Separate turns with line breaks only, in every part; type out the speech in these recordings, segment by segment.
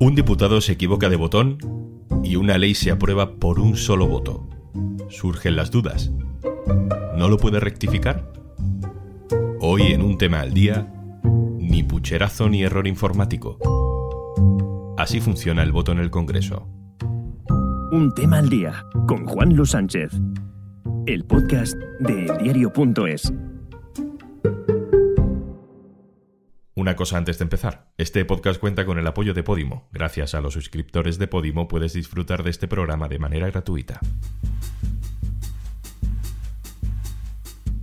Un diputado se equivoca de botón y una ley se aprueba por un solo voto. Surgen las dudas. ¿No lo puede rectificar? Hoy en un tema al día, ni pucherazo ni error informático. Así funciona el voto en el Congreso.
Un tema al día con Juan Luis Sánchez. El podcast de eldiario.es.
Una cosa antes de empezar. Este podcast cuenta con el apoyo de Podimo. Gracias a los suscriptores de Podimo puedes disfrutar de este programa de manera gratuita.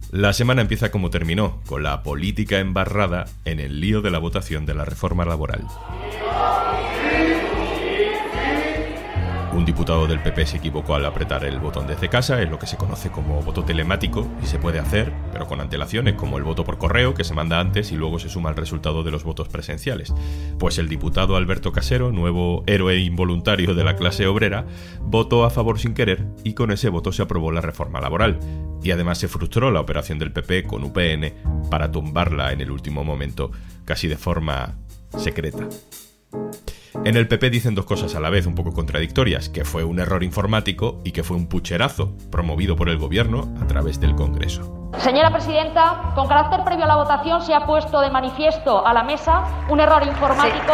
La semana empieza como terminó, con la política embarrada en el lío de la votación de la reforma laboral. Un diputado del PP se equivocó al apretar el botón desde casa, es lo que se conoce como voto telemático, y se puede hacer, pero con antelaciones, como el voto por correo, que se manda antes y luego se suma el resultado de los votos presenciales. Pues el diputado Alberto Casero, nuevo héroe involuntario de la clase obrera, votó a favor sin querer y con ese voto se aprobó la reforma laboral. Y además se frustró la operación del PP con UPN para tumbarla en el último momento, casi de forma secreta. En el PP dicen dos cosas a la vez un poco contradictorias, que fue un error informático y que fue un pucherazo promovido por el gobierno a través del Congreso.
Señora presidenta, con carácter previo a la votación se ha puesto de manifiesto a la mesa un error informático.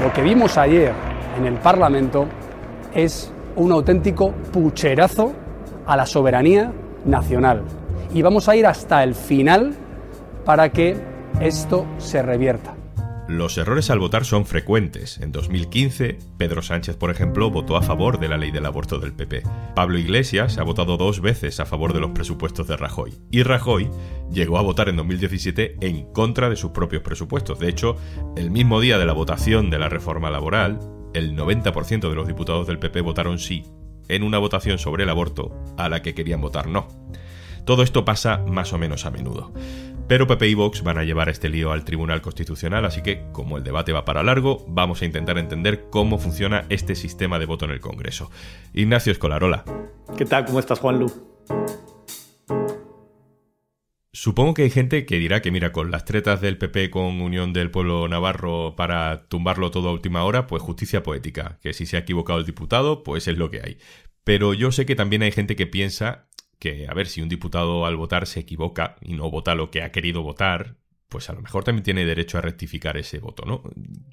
Lo que vimos ayer en el Parlamento es un auténtico pucherazo a la soberanía nacional. Y vamos a ir hasta el final para que esto se revierta.
Los errores al votar son frecuentes. En 2015, Pedro Sánchez, por ejemplo, votó a favor de la ley del aborto del PP. Pablo Iglesias ha votado dos veces a favor de los presupuestos de Rajoy. Y Rajoy llegó a votar en 2017 en contra de sus propios presupuestos. De hecho, el mismo día de la votación de la reforma laboral, el 90% de los diputados del PP votaron sí en una votación sobre el aborto a la que querían votar no. Todo esto pasa más o menos a menudo. Pero PP y Vox van a llevar este lío al Tribunal Constitucional, así que, como el debate va para largo, vamos a intentar entender cómo funciona este sistema de voto en el Congreso. Ignacio Escolarola.
¿Qué tal? ¿Cómo estás, Juanlu?
Supongo que hay gente que dirá que, mira, con las tretas del PP con Unión del Pueblo Navarro para tumbarlo todo a última hora, pues justicia poética, que si se ha equivocado el diputado, pues es lo que hay. Pero yo sé que también hay gente que piensa que, a ver, si un diputado al votar se equivoca y no vota lo que ha querido votar, pues a lo mejor también tiene derecho a rectificar ese voto, ¿no?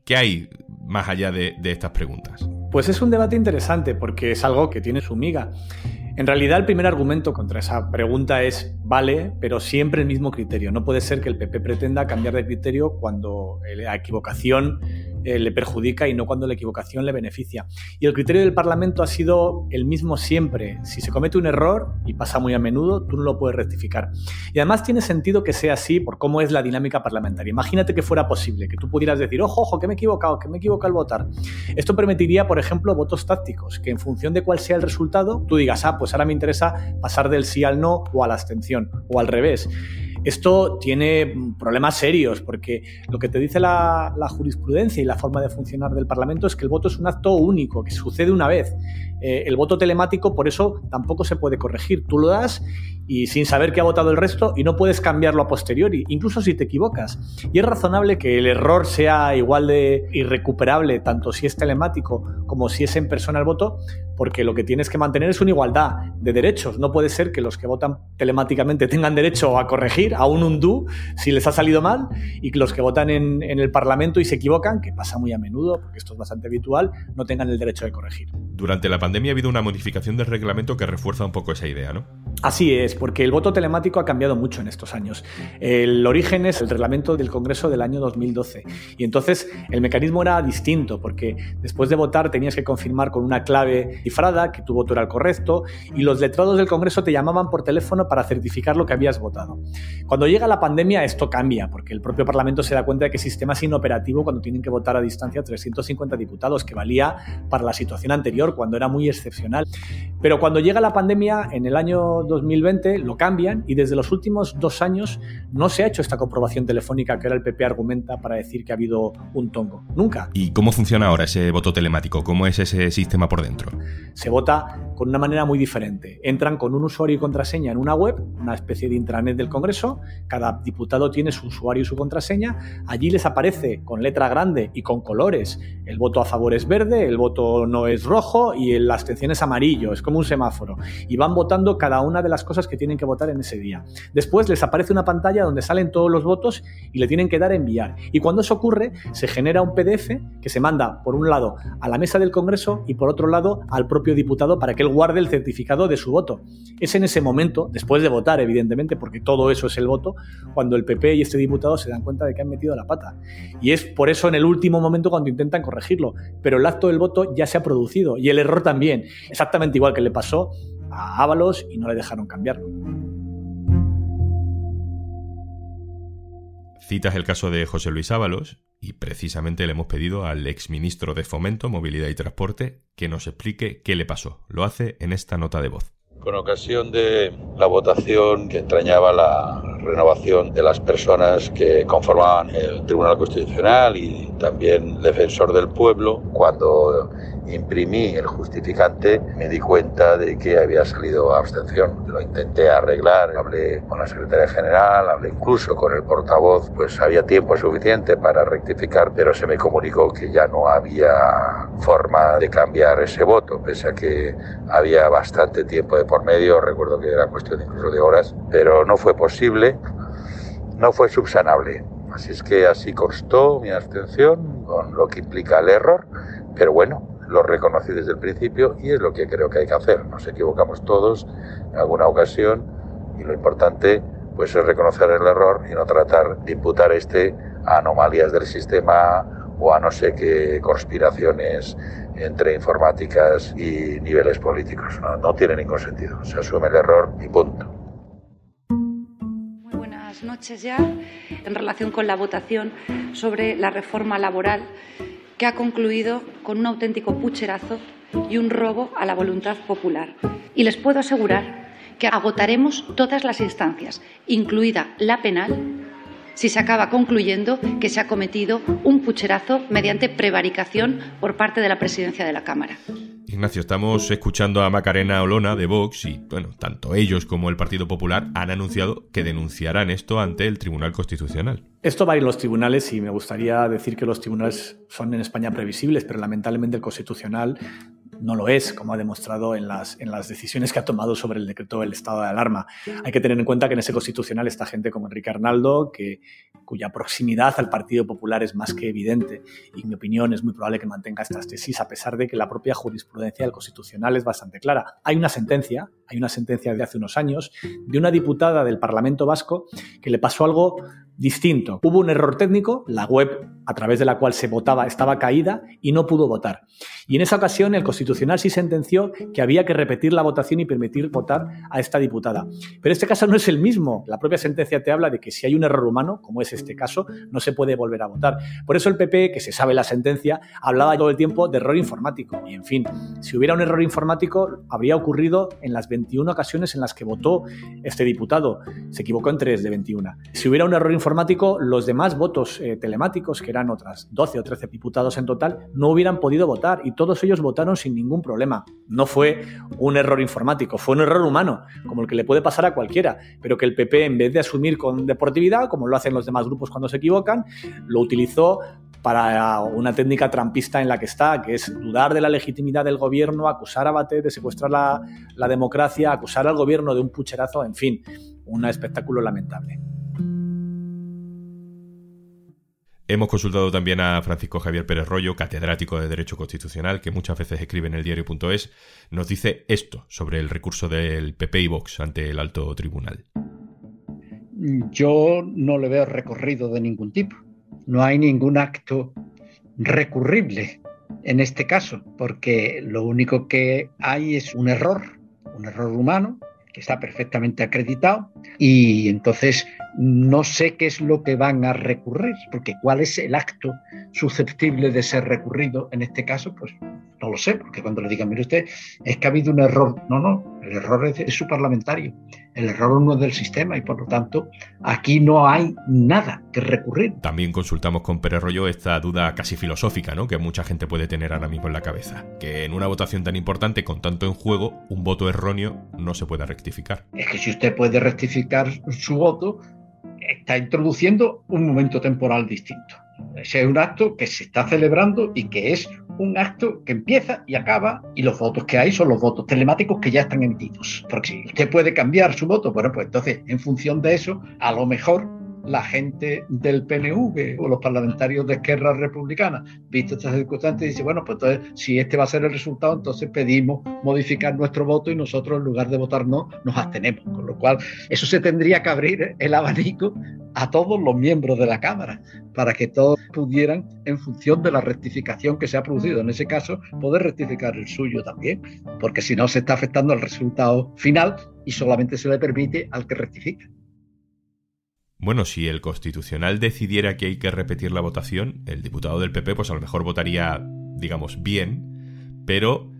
¿Qué hay más allá de, estas preguntas?
Pues es un debate interesante porque es algo que tiene su miga. En realidad el primer argumento contra esa pregunta es vale, pero siempre el mismo criterio. No puede ser que el PP pretenda cambiar de criterio cuando la equivocación eh, le perjudica y no cuando la equivocación le beneficia. Y el criterio del Parlamento ha sido el mismo siempre. Si se comete un error, y pasa muy a menudo, tú no lo puedes rectificar. Y además tiene sentido que sea así por cómo es la dinámica parlamentaria. Imagínate que fuera posible, que tú pudieras decir, ojo, ojo, que me he equivocado, que me he equivocado al votar. Esto permitiría, por ejemplo, votos tácticos, que en función de cuál sea el resultado, tú digas, ah, pues ahora me interesa pasar del sí al no o a la abstención, o al revés. Esto tiene problemas serios porque lo que te dice la, jurisprudencia y la forma de funcionar del Parlamento es que el voto es un acto único, que sucede una vez. Eh, el voto telemático, por eso, tampoco se puede corregir. Tú lo das y sin saber que ha votado el resto y no puedes cambiarlo a posteriori, incluso si te equivocas. Y es razonable que el error sea igual de irrecuperable, tanto si es telemático como si es en persona el voto, porque lo que tienes que mantener es una igualdad de derechos. No puede ser que los que votan telemáticamente tengan derecho a corregir, a un undo, si les ha salido mal, y que los que votan en, en el Parlamento y se equivocan, que pasa muy a menudo, porque esto es bastante habitual, no tengan el derecho de corregir.
Durante la pandemia ha habido una modificación del reglamento que refuerza un poco esa idea, ¿no?
Así es, porque el voto telemático ha cambiado mucho en estos años. El origen es el reglamento del Congreso del año 2012 y entonces el mecanismo era distinto porque después de votar tenías que confirmar con una clave cifrada que tu voto era el correcto y los letrados del Congreso te llamaban por teléfono para certificar lo que habías votado. Cuando llega la pandemia esto cambia porque el propio Parlamento se da cuenta de que el sistema es inoperativo cuando tienen que votar a distancia 350 diputados, que valía para la situación anterior cuando era muy excepcional. Pero cuando llega la pandemia en el año 2020 lo cambian y desde los últimos dos años no se ha hecho esta comprobación telefónica que ahora el PP argumenta para decir que ha habido un tongo. Nunca.
¿Y cómo funciona ahora ese voto telemático? ¿Cómo es ese sistema por dentro?
Se vota con una manera muy diferente. Entran con un usuario y contraseña en una web, una especie de intranet del Congreso, cada diputado tiene su usuario y su contraseña, allí les aparece con letra grande y con colores, el voto a favor es verde, el voto no es rojo y la abstención es amarillo, es como un semáforo, y van votando cada una de las cosas que tienen que votar en ese día. Después les aparece una pantalla donde salen todos los votos y le tienen que dar a enviar. Y cuando eso ocurre, se genera un PDF que se manda por un lado a la mesa del Congreso y por otro lado al propio diputado para que él guarde el certificado de su voto. Es en ese momento, después de votar, evidentemente, porque todo eso es el voto, cuando el PP y este diputado se dan cuenta de que han metido la pata. Y es por eso en el último momento cuando intentan corregirlo. Pero el acto del voto ya se ha producido y el error también. Exactamente igual que le pasó a Ábalos y no le dejaron cambiarlo.
Citas el caso de José Luis Ábalos y precisamente le hemos pedido al exministro de Fomento, Movilidad y Transporte que nos explique qué le pasó. Lo hace en esta nota de voz.
Con ocasión de la votación que entrañaba la renovación de las personas que conformaban el Tribunal Constitucional y también defensor del pueblo, cuando imprimí el justificante, me di cuenta de que había salido abstención. Lo intenté arreglar, hablé con la secretaria general, hablé incluso con el portavoz, pues había tiempo suficiente para rectificar, pero se me comunicó que ya no había forma de cambiar ese voto, pese a que había bastante tiempo de por medio, recuerdo que era cuestión incluso de horas, pero no fue posible, no fue subsanable. Así es que así costó mi abstención, con lo que implica el error, pero bueno, lo reconocí desde el principio y es lo que creo que hay que hacer. Nos equivocamos todos en alguna ocasión y lo importante pues es reconocer el error y no tratar de imputar este a anomalías del sistema o a no sé qué conspiraciones entre informáticas y niveles políticos. No, no tiene ningún sentido. Se asume el error y punto.
Muy buenas noches ya. En relación con la votación sobre la reforma laboral que ha concluido con un auténtico pucherazo y un robo a la voluntad popular. Y les puedo asegurar que agotaremos todas las instancias, incluida la penal, si se acaba concluyendo que se ha cometido un pucherazo mediante prevaricación por parte de la presidencia de la Cámara.
Ignacio, estamos escuchando a Macarena Olona de Vox y, bueno, tanto ellos como el Partido Popular han anunciado que denunciarán esto ante el Tribunal Constitucional.
Esto va a ir a los tribunales y me gustaría decir que los tribunales son en España previsibles, pero lamentablemente el Constitucional no lo es, como ha demostrado en las, en las decisiones que ha tomado sobre el decreto del estado de alarma. Hay que tener en cuenta que en ese constitucional está gente como Enrique Arnaldo, que, cuya proximidad al Partido Popular es más que evidente y en mi opinión es muy probable que mantenga estas tesis a pesar de que la propia jurisprudencia del constitucional es bastante clara. Hay una sentencia, hay una sentencia de hace unos años de una diputada del Parlamento Vasco que le pasó algo distinto. Hubo un error técnico, la web a través de la cual se votaba estaba caída y no pudo votar. Y en esa ocasión el Constitucional sí sentenció que había que repetir la votación y permitir votar a esta diputada. Pero este caso no es el mismo. La propia sentencia te habla de que si hay un error humano, como es este caso, no se puede volver a votar. Por eso el PP, que se sabe la sentencia, hablaba todo el tiempo de error informático. Y en fin, si hubiera un error informático, habría ocurrido en las 21 ocasiones en las que votó este diputado. Se equivocó en 3 de 21. Si hubiera un error informático, los demás votos eh, telemáticos, que eran otras 12 o 13 diputados en total, no hubieran podido votar y todos ellos votaron sin ningún problema. No fue un error informático, fue un error humano, como el que le puede pasar a cualquiera, pero que el PP, en vez de asumir con deportividad, como lo hacen los demás grupos cuando se equivocan, lo utilizó para una técnica trampista en la que está, que es dudar de la legitimidad del gobierno, acusar a Batet de secuestrar la, la democracia, acusar al gobierno de un pucherazo, en fin, un espectáculo lamentable.
Hemos consultado también a Francisco Javier Pérez Rollo, catedrático de Derecho Constitucional, que muchas veces escribe en el diario.es. Nos dice esto sobre el recurso del PP y Vox ante el alto tribunal.
Yo no le veo recorrido de ningún tipo. No hay ningún acto recurrible en este caso, porque lo único que hay es un error, un error humano, que está perfectamente acreditado, y entonces no sé qué es lo que van a recurrir, porque cuál es el acto susceptible de ser recurrido en este caso, pues No lo sé, porque cuando le digan, mire usted, es que ha habido un error. No, no, el error es, su parlamentario. El error no es del sistema y por lo tanto aquí no hay nada que recurrir.
También consultamos con Pérez Rollo esta duda casi filosófica, ¿no? Que mucha gente puede tener ahora mismo en la cabeza. Que en una votación tan importante, con tanto en juego, un voto erróneo no se puede rectificar.
Es que si usted puede rectificar su voto, está introduciendo un momento temporal distinto. Ese es un acto que se está celebrando y que es un acto que empieza y acaba y los votos que hay son los votos telemáticos que ya están emitidos. Porque si usted puede cambiar su voto, bueno, pues entonces en función de eso, a lo mejor la gente del PNV o los parlamentarios de Esquerra Republicana, visto estas circunstancias, dice, bueno, pues entonces, si este va a ser el resultado, entonces pedimos modificar nuestro voto y nosotros en lugar de votar no, nos abstenemos. Con lo cual, eso se tendría que abrir el abanico a todos los miembros de la Cámara, para que todos pudieran, en función de la rectificación que se ha producido en ese caso, poder rectificar el suyo también, porque si no se está afectando al resultado final y solamente se le permite al que rectifica.
Bueno, si el Constitucional decidiera que hay que repetir la votación, el diputado del PP pues a lo mejor votaría, digamos, bien, pero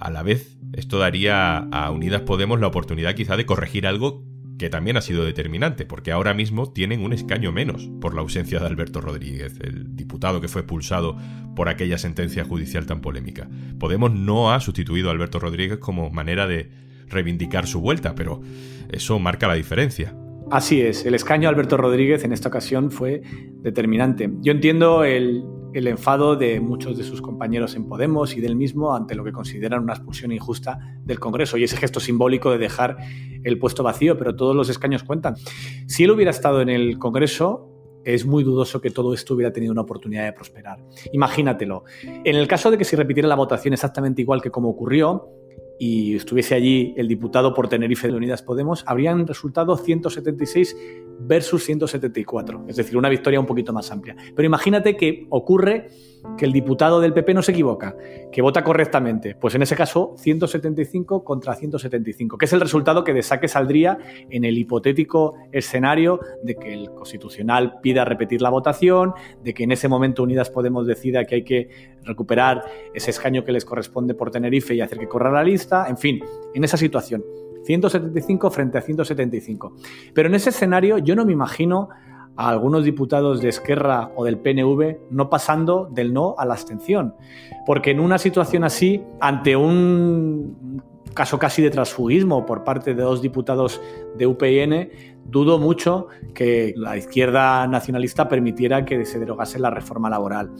a la vez esto daría a Unidas Podemos la oportunidad quizá de corregir algo que también ha sido determinante, porque ahora mismo tienen un escaño menos por la ausencia de Alberto Rodríguez, el diputado que fue expulsado por aquella sentencia judicial tan polémica. Podemos no ha sustituido a Alberto Rodríguez como manera de reivindicar su vuelta, pero eso marca la diferencia.
Así es, el escaño Alberto Rodríguez en esta ocasión fue determinante. Yo entiendo el, enfado de muchos de sus compañeros en Podemos y del mismo ante lo que consideran una expulsión injusta del Congreso y ese gesto simbólico de dejar el puesto vacío, pero todos los escaños cuentan. Si él hubiera estado en el Congreso, es muy dudoso que todo esto hubiera tenido una oportunidad de prosperar. Imagínatelo. En el caso de que se repitiera la votación exactamente igual que como ocurrió, y estuviese allí el diputado por Tenerife de Unidas Podemos, habrían resultado 176 versus 174, es decir, una victoria un poquito más amplia. Pero imagínate que ocurre que el diputado del PP no se equivoca, que vota correctamente. Pues en ese caso, 175 contra 175, que es el resultado que de saque saldría en el hipotético escenario de que el Constitucional pida repetir la votación, de que en ese momento Unidas Podemos decida que hay que recuperar ese escaño que les corresponde por Tenerife y hacer que corra la lista, en fin, en esa situación. 175 frente a 175. Pero en ese escenario yo no me imagino a algunos diputados de Esquerra o del PNV no pasando del no a la abstención. Porque en una situación así, ante un caso casi de transfugismo por parte de dos diputados de UPN, dudo mucho que la izquierda nacionalista permitiera que se derogase la reforma laboral.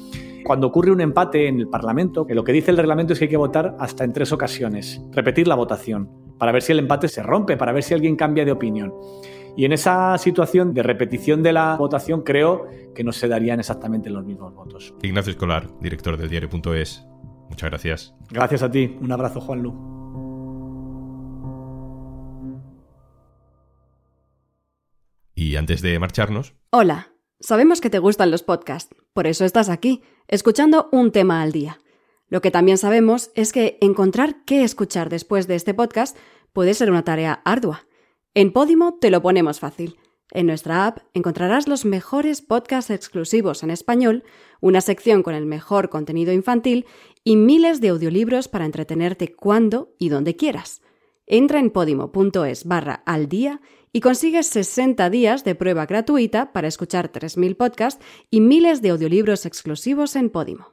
Cuando ocurre un empate en el Parlamento, que lo que dice el reglamento es que hay que votar hasta en tres ocasiones, repetir la votación, para ver si el empate se rompe, para ver si alguien cambia de opinión. Y en esa situación de repetición de la votación creo que no se darían exactamente los mismos votos.
Ignacio Escolar, director del diario.es. Muchas gracias.
Gracias a ti. Un abrazo, Juan Lu.
Y antes de marcharnos...
Hola, sabemos que te gustan los podcasts, por eso estás aquí, escuchando un tema al día. Lo que también sabemos es que encontrar qué escuchar después de este podcast puede ser una tarea ardua. En Podimo te lo ponemos fácil. En nuestra app encontrarás los mejores podcasts exclusivos en español, una sección con el mejor contenido infantil y miles de audiolibros para entretenerte cuando y donde quieras. Entra en podimo.es barra al día y consigues 60 días de prueba gratuita para escuchar 3.000 podcasts y miles de audiolibros exclusivos en Podimo.